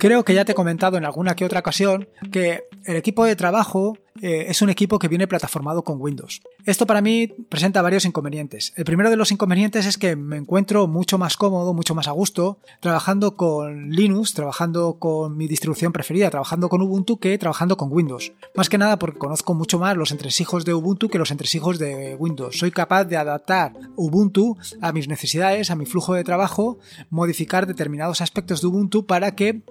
Creo que ya te he comentado en alguna que otra ocasión que el equipo de trabajo eh, es un equipo que viene plataformado con Windows. Esto para mí presenta varios inconvenientes. El primero de los inconvenientes es que me encuentro mucho más cómodo, mucho más a gusto, trabajando con Linux, trabajando con mi distribución preferida, trabajando con Ubuntu que trabajando con Windows. Más que nada porque conozco mucho más los entresijos de Ubuntu que los entresijos de Windows. Soy capaz de adaptar Ubuntu a mis necesidades, a mi flujo de trabajo, modificar determinados aspectos de Ubuntu para que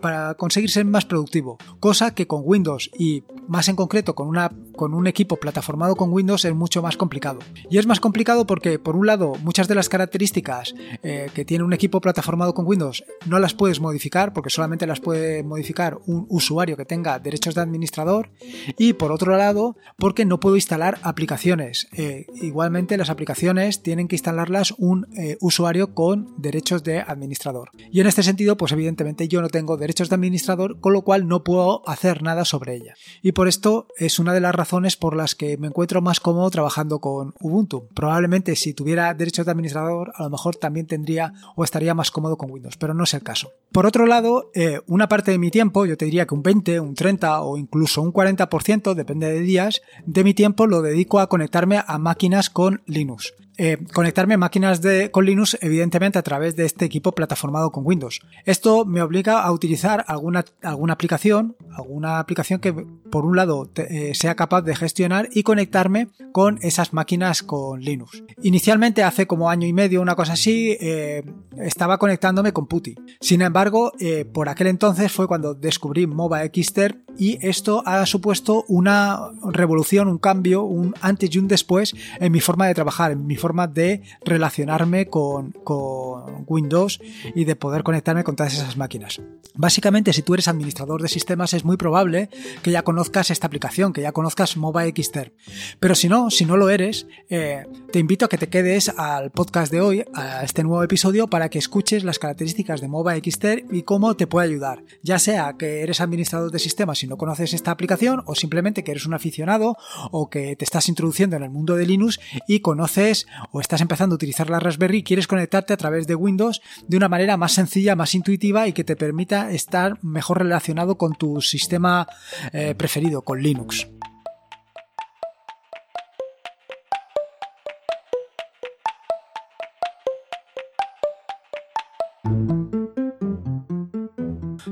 para conseguir ser más productivo, cosa que con Windows y más en concreto con, una, con un equipo plataformado con Windows es mucho más complicado. Y es más complicado porque, por un lado, muchas de las características eh, que tiene un equipo plataformado con Windows no las puedes modificar porque solamente las puede modificar un usuario que tenga derechos de administrador. Y por otro lado, porque no puedo instalar aplicaciones. Eh, igualmente, las aplicaciones tienen que instalarlas un eh, usuario con derechos de administrador. Y en este sentido, pues evidentemente yo no tengo derechos de administrador, con lo cual no puedo hacer nada sobre ella. Por esto es una de las razones por las que me encuentro más cómodo trabajando con Ubuntu. Probablemente si tuviera derechos de administrador, a lo mejor también tendría o estaría más cómodo con Windows, pero no es el caso. Por otro lado, eh, una parte de mi tiempo, yo te diría que un 20, un 30 o incluso un 40%, depende de días, de mi tiempo lo dedico a conectarme a máquinas con Linux. Eh, conectarme máquinas con Linux, evidentemente a través de este equipo plataformado con Windows. Esto me obliga a utilizar alguna, alguna aplicación, alguna aplicación que por un lado eh, sea capaz de gestionar y conectarme con esas máquinas con Linux. Inicialmente, hace como año y medio, una cosa así, eh, estaba conectándome con PuTTY. Sin embargo, por aquel entonces fue cuando descubrí MOBA Xter y esto ha supuesto una revolución, un cambio, un antes y un después en mi forma de trabajar, en mi forma de relacionarme con, con Windows y de poder conectarme con todas esas máquinas. Básicamente, si tú eres administrador de sistemas, es muy probable que ya conozcas esta aplicación, que ya conozcas Mobile Xter. Pero si no, si no lo eres, eh, te invito a que te quedes al podcast de hoy, a este nuevo episodio, para que escuches las características de Mobile Xter y cómo te puede ayudar. Ya sea que eres administrador de sistemas y no conoces esta aplicación, o simplemente que eres un aficionado, o que te estás introduciendo en el mundo de Linux y conoces o estás empezando a utilizar la Raspberry quieres conectarte a través de Windows de una manera más sencilla, más intuitiva y que te permita estar mejor relacionado con tu sistema eh, preferido, con Linux.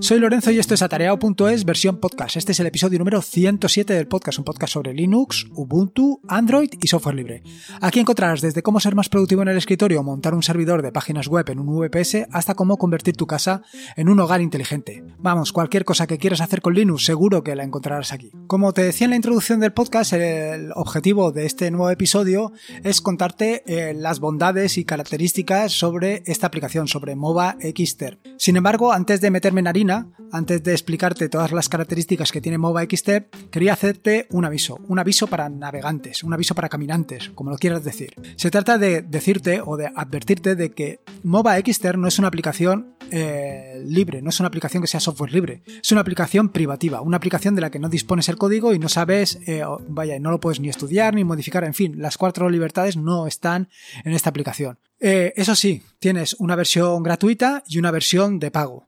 Soy Lorenzo y esto es atareado.es versión podcast. Este es el episodio número 107 del podcast, un podcast sobre Linux, Ubuntu, Android y software libre. Aquí encontrarás desde cómo ser más productivo en el escritorio montar un servidor de páginas web en un VPS hasta cómo convertir tu casa en un hogar inteligente. Vamos, cualquier cosa que quieras hacer con Linux seguro que la encontrarás aquí. Como te decía en la introducción del podcast, el objetivo de este nuevo episodio es contarte eh, las bondades y características sobre esta aplicación, sobre MOBA Xter. Sin embargo, antes de meterme en harina, antes de explicarte todas las características que tiene MOBA XT, quería hacerte un aviso, un aviso para navegantes, un aviso para caminantes, como lo quieras decir. Se trata de decirte o de advertirte de que MOBA XT no es una aplicación eh, libre, no es una aplicación que sea software libre, es una aplicación privativa, una aplicación de la que no dispones el código y no sabes, eh, vaya, no lo puedes ni estudiar ni modificar, en fin, las cuatro libertades no están en esta aplicación. Eh, eso sí, tienes una versión gratuita y una versión de pago,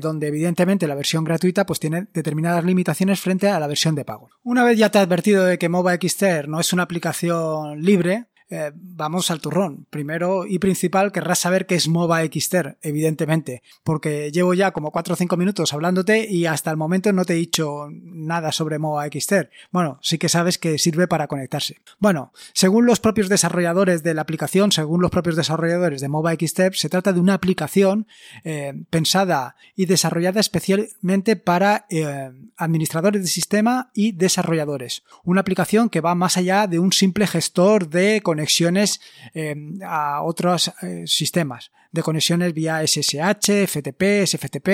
donde evidentemente la versión gratuita pues tiene determinadas limitaciones frente a la versión de pago. Una vez ya te he advertido de que MOBA XTR no es una aplicación libre, eh, vamos al turrón. Primero y principal, querrás saber qué es MOBA Xter, evidentemente, porque llevo ya como 4 o 5 minutos hablándote y hasta el momento no te he dicho nada sobre MOBA Xter. Bueno, sí que sabes que sirve para conectarse. Bueno, según los propios desarrolladores de la aplicación, según los propios desarrolladores de MOBA Xter, se trata de una aplicación eh, pensada y desarrollada especialmente para eh, administradores de sistema y desarrolladores. Una aplicación que va más allá de un simple gestor de conexiones eh, a otros eh, sistemas, de conexiones vía SSH, FTP, SFTP,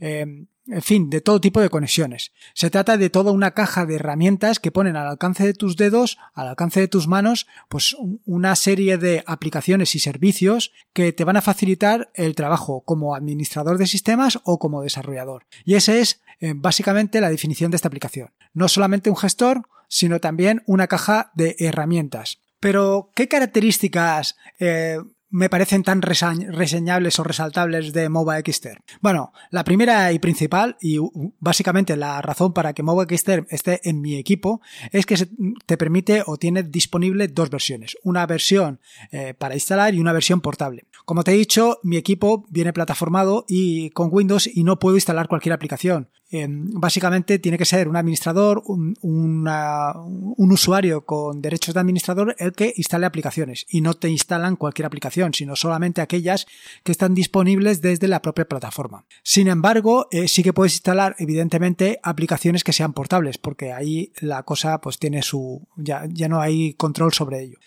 eh, en fin, de todo tipo de conexiones. Se trata de toda una caja de herramientas que ponen al alcance de tus dedos, al alcance de tus manos, pues una serie de aplicaciones y servicios que te van a facilitar el trabajo como administrador de sistemas o como desarrollador. Y esa es básicamente la definición de esta aplicación. No solamente un gestor, sino también una caja de herramientas. Pero, ¿qué características eh, me parecen tan reseñables o resaltables de MOBA Xter? Bueno, la primera y principal, y básicamente la razón para que MOBA Xter esté en mi equipo, es que te permite o tiene disponible dos versiones. Una versión eh, para instalar y una versión portable. Como te he dicho, mi equipo viene plataformado y con Windows y no puedo instalar cualquier aplicación. Em, básicamente tiene que ser un administrador, un, un usuario con derechos de administrador el que instale aplicaciones y no te instalan cualquier aplicación, sino solamente aquellas que están disponibles desde la propia plataforma. Sin embargo, eh, sí que puedes instalar evidentemente aplicaciones que sean portables, porque ahí la cosa pues tiene su ya, ya no hay control sobre ello.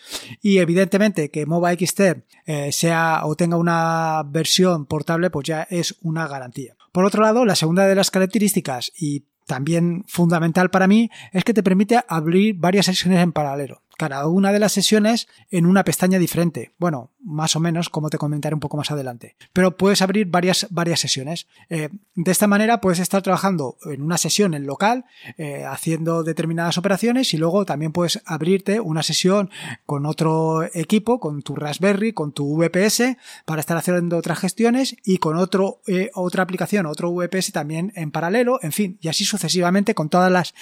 Y evidentemente que MOBA XT eh, sea o tenga una versión portable, pues ya es una garantía. Por otro lado, la segunda de las características y también fundamental para mí es que te permite abrir varias sesiones en paralelo cada una de las sesiones en una pestaña diferente. Bueno, más o menos, como te comentaré un poco más adelante. Pero puedes abrir varias, varias sesiones. Eh, de esta manera puedes estar trabajando en una sesión en local, eh, haciendo determinadas operaciones y luego también puedes abrirte una sesión con otro equipo, con tu Raspberry, con tu VPS, para estar haciendo otras gestiones y con otro, eh, otra aplicación, otro VPS también en paralelo, en fin, y así sucesivamente con todas las,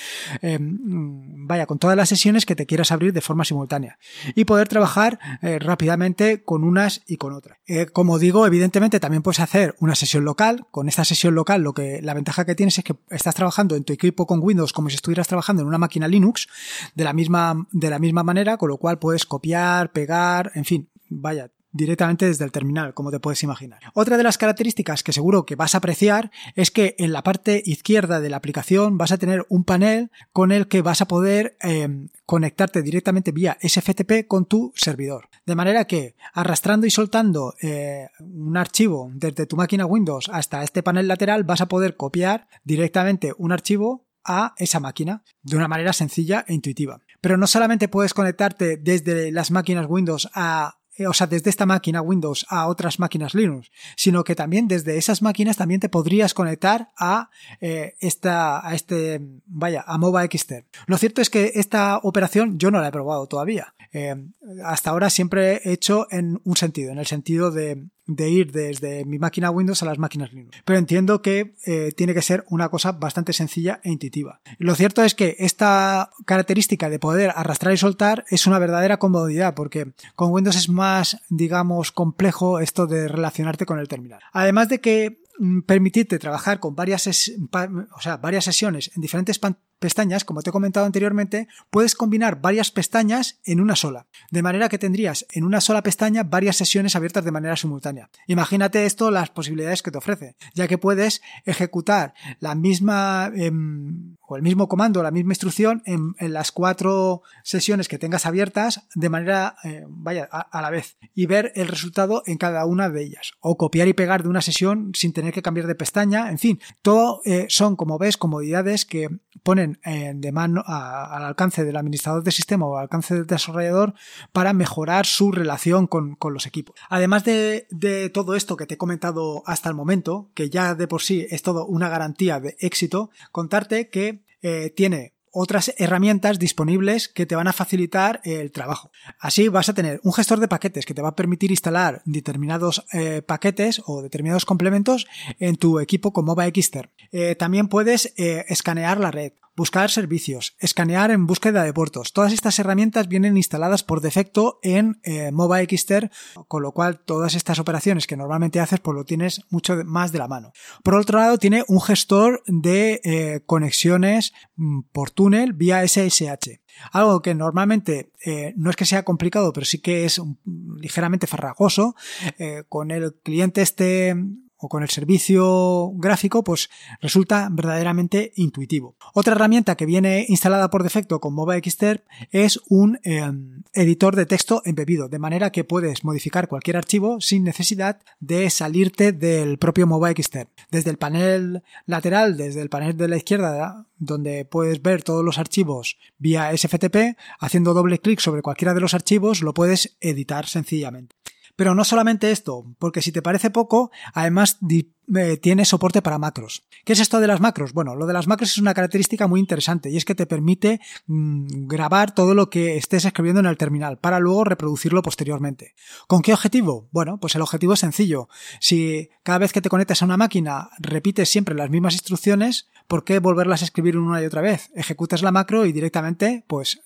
vaya, con todas las sesiones que te quieras abrir de forma simultánea y poder trabajar rápidamente con unas y con otras. Eh, como digo, evidentemente también puedes hacer una sesión local. Con esta sesión local, lo que la ventaja que tienes es que estás trabajando en tu equipo con Windows como si estuvieras trabajando en una máquina Linux de la misma, de la misma manera, con lo cual puedes copiar, pegar, en fin, vaya, directamente desde el terminal, como te puedes imaginar. Otra de las características que seguro que vas a apreciar es que en la parte izquierda de la aplicación vas a tener un panel con el que vas a poder em, conectarte directamente vía SFTP con tu servidor. De manera que arrastrando y soltando eh, un archivo desde tu máquina Windows hasta este panel lateral vas a poder copiar directamente un archivo a esa máquina de una manera sencilla e intuitiva. Pero no solamente puedes conectarte desde las máquinas Windows a o sea, desde esta máquina Windows a otras máquinas Linux, sino que también desde esas máquinas también te podrías conectar a eh, esta, a este, vaya, a MOBA XT. Lo cierto es que esta operación yo no la he probado todavía. Eh, hasta ahora siempre he hecho en un sentido, en el sentido de de ir desde mi máquina Windows a las máquinas Linux. Pero entiendo que eh, tiene que ser una cosa bastante sencilla e intuitiva. Lo cierto es que esta característica de poder arrastrar y soltar es una verdadera comodidad porque con Windows es más, digamos, complejo esto de relacionarte con el terminal. Además de que mm, permitirte trabajar con varias, o sea, varias sesiones en diferentes pestañas, como te he comentado anteriormente, puedes combinar varias pestañas en una sola, de manera que tendrías en una sola pestaña varias sesiones abiertas de manera simultánea. Imagínate esto, las posibilidades que te ofrece, ya que puedes ejecutar la misma em, o el mismo comando, la misma instrucción en, las cuatro sesiones que tengas abiertas de manera, eh, vaya, a, la vez y ver el resultado en cada una de ellas, o copiar y pegar de una sesión sin tener que cambiar de pestaña, en fin, todo eh, son, como ves, comodidades que ponen eh, de mano al alcance del administrador de sistema o al alcance del desarrollador para mejorar su relación con, los equipos. Además de, todo esto que te he comentado hasta el momento, que ya de por sí es todo una garantía de éxito, contarte que eh, tiene otras herramientas disponibles que te van a facilitar el trabajo. Así vas a tener un gestor de paquetes que te va a permitir instalar determinados eh, paquetes o determinados complementos en tu equipo con MOBA Xter. Eh, también puedes escanear la red buscar servicios, escanear en búsqueda de puertos. Todas estas herramientas vienen instaladas por defecto en eh, MOBA Xter, con lo cual todas estas operaciones que normalmente haces pues lo tienes mucho más de la mano. Por otro lado, tiene un gestor de eh, conexiones mm, por túnel vía SSH. Algo que normalmente eh, no es que sea complicado, pero sí que es ligeramente farragoso. con el cliente este o con el servicio gráfico, pues resulta verdaderamente intuitivo. Otra herramienta que viene instalada por defecto con MOBA Xter es un em, editor de texto embebido, de manera que puedes modificar cualquier archivo sin necesidad de salirte del propio MOBA Xter. Desde el panel lateral, desde el panel de la izquierda, donde puedes ver todos los archivos vía SFTP, haciendo doble clic sobre cualquiera de los archivos lo puedes editar sencillamente. Pero no solamente esto, porque si te parece poco, además eh, tiene soporte para macros. ¿Qué es esto de las macros? Bueno, lo de las macros es una característica muy interesante y es que te permite mm, grabar todo lo que estés escribiendo en el terminal para luego reproducirlo posteriormente. ¿Con qué objetivo? Bueno, pues el objetivo es sencillo. Si cada vez que te conectas a una máquina repites siempre las mismas instrucciones, ¿por qué volverlas a escribir una y otra vez? Ejecutas la macro y directamente, pues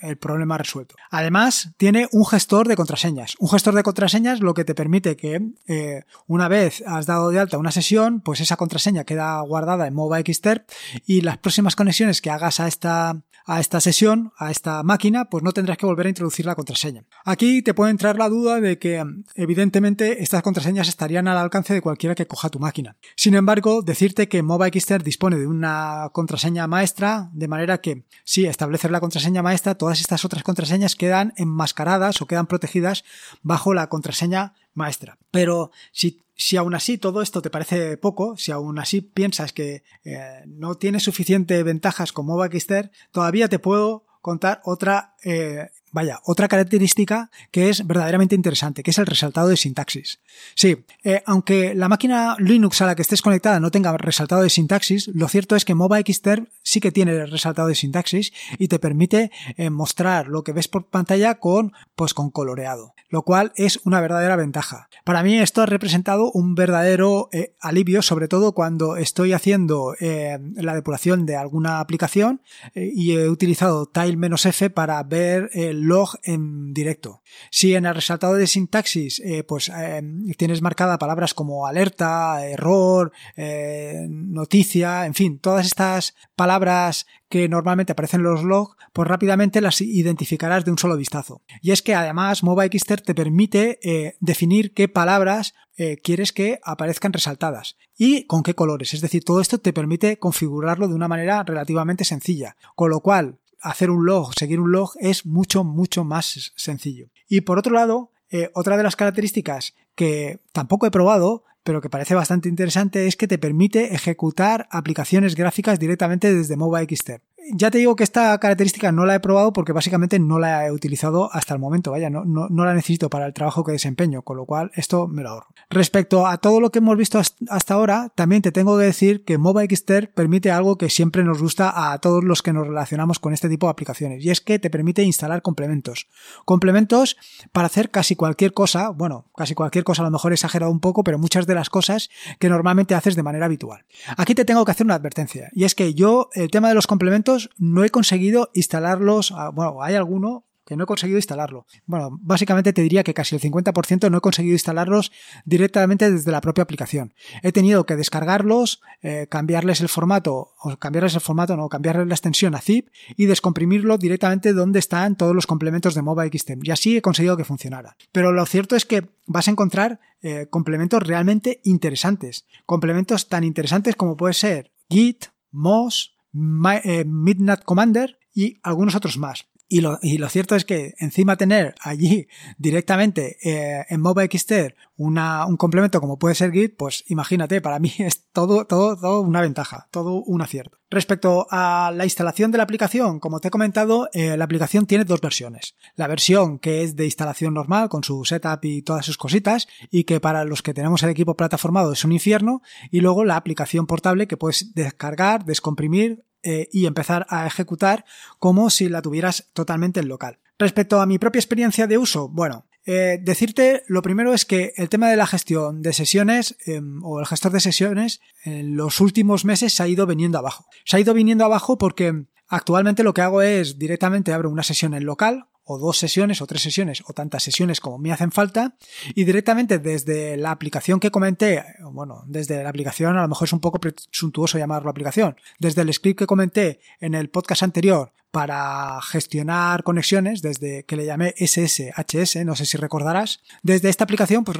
el problema resuelto. Además, tiene un gestor de contraseñas. Un gestor de contraseñas lo que te permite que eh, una vez has dado de alta una sesión, pues esa contraseña queda guardada en Mova Xterp y las próximas conexiones que hagas a esta, a esta sesión, a esta máquina, pues no tendrás que volver a introducir la contraseña. Aquí te puede entrar la duda de que evidentemente estas contraseñas estarían al alcance de cualquiera que coja tu máquina. Sin embargo, decirte que Mova Xterp dispone de una contraseña maestra, de manera que si establecer la contraseña maestra todas estas otras contraseñas quedan enmascaradas o quedan protegidas bajo la contraseña maestra. Pero si, si aún así todo esto te parece poco, si aún así piensas que eh, no tiene suficiente ventajas como Baxter, todavía te puedo contar otra eh, Vaya, otra característica que es verdaderamente interesante, que es el resaltado de sintaxis. Sí, eh, aunque la máquina Linux a la que estés conectada no tenga resaltado de sintaxis, lo cierto es que Mova Xterm sí que tiene resaltado de sintaxis y te permite eh, mostrar lo que ves por pantalla con, pues, con coloreado, lo cual es una verdadera ventaja. Para mí esto ha representado un verdadero alivio, sobre todo cuando estoy haciendo la depuración de alguna aplicación y he utilizado tile-f para ver el log en directo. Si en el resaltado de sintaxis eh, pues eh, tienes marcada palabras como alerta, error, eh, noticia, en fin, todas estas palabras que normalmente aparecen en los logs, pues rápidamente las identificarás de un solo vistazo. Y es que además MobaXter te permite definir qué palabras quieres que aparezcan resaltadas y con qué colores. Es decir, todo esto te permite configurarlo de una manera relativamente sencilla. Con lo cual, hacer un log, seguir un log es mucho, mucho más sencillo. Y por otro lado, eh, otra de las características que tampoco he probado, pero que parece bastante interesante, es que te permite ejecutar aplicaciones gráficas directamente desde Mobile XT ya te digo que esta característica no la he probado porque básicamente no la he utilizado hasta el momento, vaya, no, no, la necesito para el trabajo que desempeño, con lo cual esto me lo ahorro. Respecto a todo lo que hemos visto hasta ahora, también te tengo que decir que MobaXter permite algo que siempre nos gusta a todos los que nos relacionamos con este tipo de aplicaciones, y es que te permite instalar complementos. Complementos para hacer casi cualquier cosa, bueno, casi cualquier cosa a lo mejor he exagerado un poco, pero muchas de las cosas que normalmente haces de manera habitual. Aquí te tengo que hacer una advertencia, y es que yo el tema de los complementos no he conseguido instalarlos, ah, bueno, hay alguno que no he conseguido instalarlo. Bueno, básicamente te diría que casi el 50% no he conseguido instalarlos directamente desde la propia aplicación. He tenido que descargarlos, eh, cambiarles el formato, o cambiarles el formato, no, cambiarles la extensión a zip y descomprimirlo directamente donde están todos los complementos de Mobile XTEM. Y así he conseguido que funcionara. Pero lo cierto es que vas a encontrar eh, complementos realmente interesantes. Complementos tan interesantes como puede ser Git, Moz, Midnight Commander y algunos otros más. Y lo, y lo, cierto es que encima tener allí directamente eh, en MobileXter una, un complemento como puede ser Git, pues imagínate, para mí es todo, todo, todo una ventaja, todo un acierto. Respecto a la instalación de la aplicación, como te he comentado, eh, la aplicación tiene dos versiones. La versión que es de instalación normal, con su setup y todas sus cositas, y que para los que tenemos el equipo plataformado es un infierno, y luego la aplicación portable que puedes descargar, descomprimir, eh, y empezar a ejecutar como si la tuvieras totalmente en local. Respecto a mi propia experiencia de uso, bueno, eh, decirte lo primero es que el tema de la gestión de sesiones em, o el gestor de sesiones en los últimos meses se ha ido viniendo abajo. Se ha ido viniendo abajo porque actualmente lo que hago es directamente abro una sesión en local o dos sesiones o tres sesiones o tantas sesiones como me hacen falta y directamente desde la aplicación que comenté, bueno, desde la aplicación a lo mejor es un poco presuntuoso llamarlo aplicación, desde el script que comenté en el podcast anterior para gestionar conexiones, desde que le llamé SSHS, no sé si recordarás, desde esta aplicación pues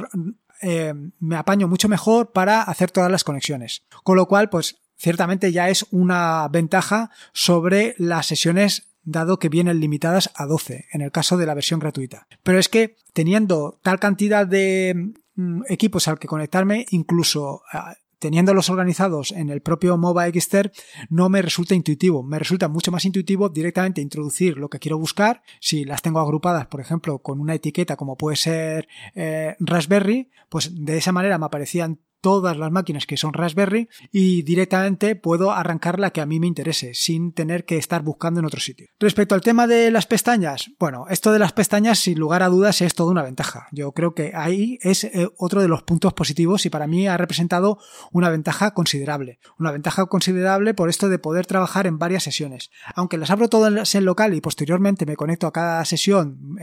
eh, me apaño mucho mejor para hacer todas las conexiones. Con lo cual, pues ciertamente ya es una ventaja sobre las sesiones dado que vienen limitadas a 12 en el caso de la versión gratuita. Pero es que teniendo tal cantidad de mm, equipos al que conectarme, incluso ah, teniéndolos organizados en el propio MOBA Xter no me resulta intuitivo. Me resulta mucho más intuitivo directamente introducir lo que quiero buscar. Si las tengo agrupadas, por ejemplo, con una etiqueta como puede ser eh, Raspberry, pues de esa manera me aparecían todas las máquinas que son Raspberry y directamente puedo arrancar la que a mí me interese sin tener que estar buscando en otro sitio. Respecto al tema de las pestañas, bueno, esto de las pestañas sin lugar a dudas es toda una ventaja. Yo creo que ahí es eh, otro de los puntos positivos y para mí ha representado una ventaja considerable. Una ventaja considerable por esto de poder trabajar en varias sesiones. Aunque las abro todas en local y posteriormente me conecto a cada sesión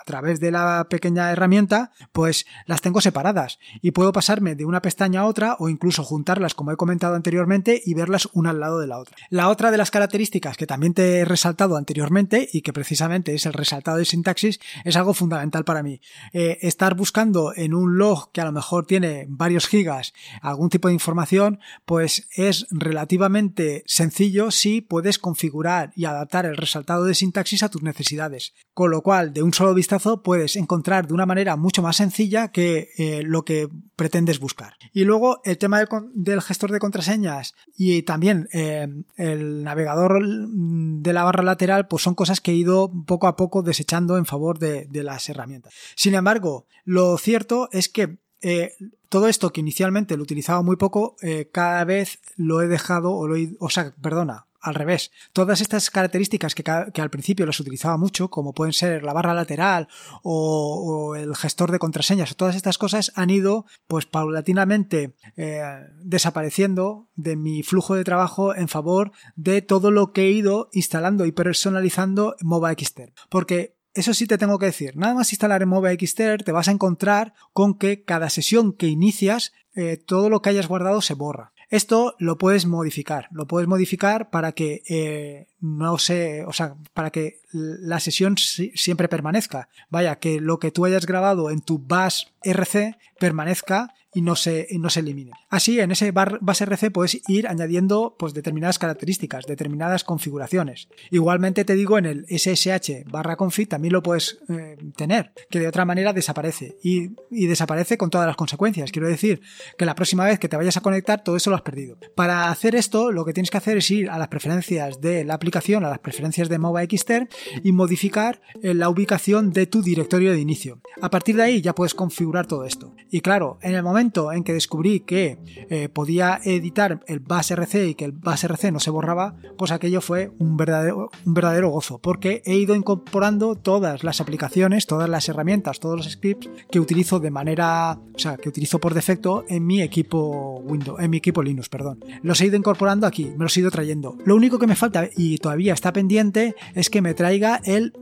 a través de la pequeña herramienta, pues las tengo separadas y puedo pasarme de una pestaña otra o incluso juntarlas como he comentado anteriormente y verlas una al lado de la otra. La otra de las características que también te he resaltado anteriormente y que precisamente es el resaltado de sintaxis es algo fundamental para mí. Eh, estar buscando en un log que a lo mejor tiene varios gigas algún tipo de información pues es relativamente sencillo si puedes configurar y adaptar el resaltado de sintaxis a tus necesidades. Con lo cual de un solo vistazo puedes encontrar de una manera mucho más sencilla que eh, lo que pretendes buscar. Y luego el tema del, gestor de contraseñas y también eh, el navegador de la barra lateral, pues son cosas que he ido poco a poco desechando en favor de, las herramientas. Sin embargo, lo cierto es que eh, todo esto que inicialmente lo utilizaba muy poco, eh, cada vez lo he dejado, o lo he, o sea, perdona, al revés. Todas estas características que, al principio las utilizaba mucho, como pueden ser la barra lateral o, el gestor de contraseñas, todas estas cosas han ido pues paulatinamente eh, desapareciendo de mi flujo de trabajo en favor de todo lo que he ido instalando y personalizando en. Porque eso sí te tengo que decir, nada más instalar en Mova Xter te vas a encontrar con que cada sesión que inicias eh, todo lo que hayas guardado se borra. Esto lo puedes modificar, lo puedes modificar para que eh, no se, o sea, para que la sesión siempre permanezca. Vaya, que lo que tú hayas grabado en tu bus RC permanezca y no se, no se elimine. Así, en ese base RC puedes ir añadiendo pues, determinadas características, determinadas configuraciones. Igualmente te digo, en el SSH barra config también lo puedes eh, tener, que de otra manera desaparece. Y, y, desaparece con todas las consecuencias. Quiero decir que la próxima vez que te vayas a conectar, todo eso lo has perdido. Para hacer esto, lo que tienes que hacer es ir a las preferencias de la aplicación, a las preferencias de MOBA Xter y modificar eh, la ubicación de tu directorio de inicio. A partir de ahí ya puedes configurar todo esto. Y claro, en el momento en que descubrí que eh, podía editar el RC y que el RC no se borraba, pues aquello fue un verdadero, un verdadero gozo, porque he ido incorporando todas las aplicaciones, todas las herramientas, todos los scripts que utilizo de manera, o sea, que utilizo por defecto en mi equipo Windows, en mi equipo Linux, perdón. Los he ido incorporando aquí, me los he ido trayendo. Lo único que me falta y todavía está pendiente es que me traiga el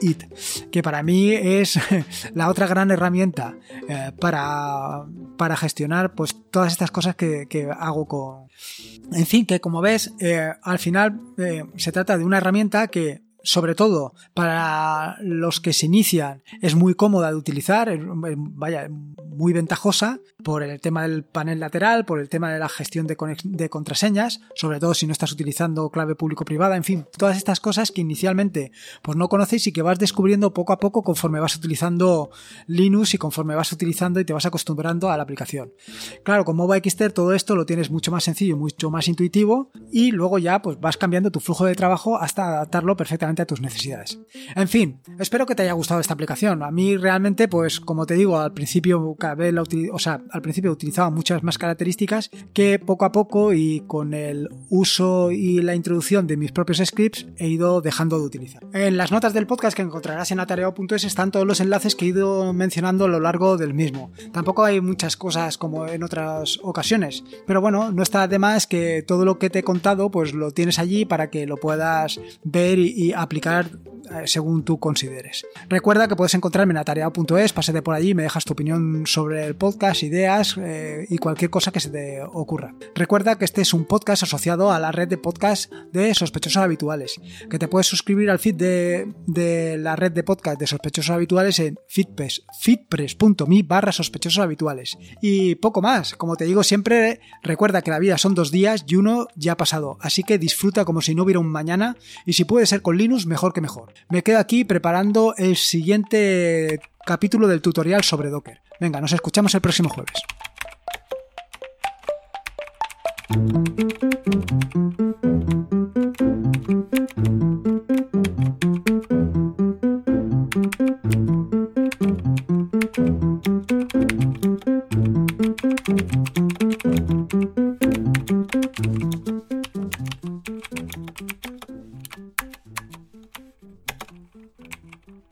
It, que para mí es la otra gran herramienta eh, para para gestionar pues todas estas cosas que, hago con... En fin, que como ves, eh, al final eh, se trata de una herramienta que sobre todo para los que se inician, es muy cómoda de utilizar, vaya, muy ventajosa por el tema del panel lateral, por el tema de la gestión de, contraseñas, sobre todo si no estás utilizando clave público-privada, en fin, todas estas cosas que inicialmente pues no conocéis y que vas descubriendo poco a poco conforme vas utilizando Linux y conforme vas utilizando y te vas acostumbrando a la aplicación. Claro, con Mova Xter todo esto lo tienes mucho más sencillo, mucho más intuitivo y luego ya pues vas cambiando tu flujo de trabajo hasta adaptarlo perfectamente a tus necesidades. En fin, espero que te haya gustado esta aplicación. A mí realmente, pues como te digo, al principio o sea, al principio utilizaba muchas más características que poco a poco y con el uso y la introducción de mis propios scripts he ido dejando de utilizar. En las notas del podcast que encontrarás en atareo.es están todos los enlaces que he ido mencionando a lo largo del mismo. Tampoco hay muchas cosas como en otras ocasiones, pero bueno, no está de más que todo lo que te he contado pues lo tienes allí para que lo puedas ver y, y aplicar eh, según tú consideres. Recuerda que puedes encontrarme en atareado.es, pásate por allí, me dejas tu opinión sobre el podcast, ideas eh, y cualquier cosa que se te ocurra. Recuerda que este es un podcast asociado a la red de podcast de sospechosos habituales, que te puedes suscribir al feed de, la red de podcast de sospechosos habituales en feedpress.me barra sospechosos habituales. Y poco más, como te digo siempre, recuerda que la vida son dos días y uno ya ha pasado, así que disfruta como si no hubiera un mañana y si puede ser con Mejor que mejor. Me quedo aquí preparando el siguiente capítulo del tutorial sobre Docker. Venga, nos escuchamos el próximo jueves.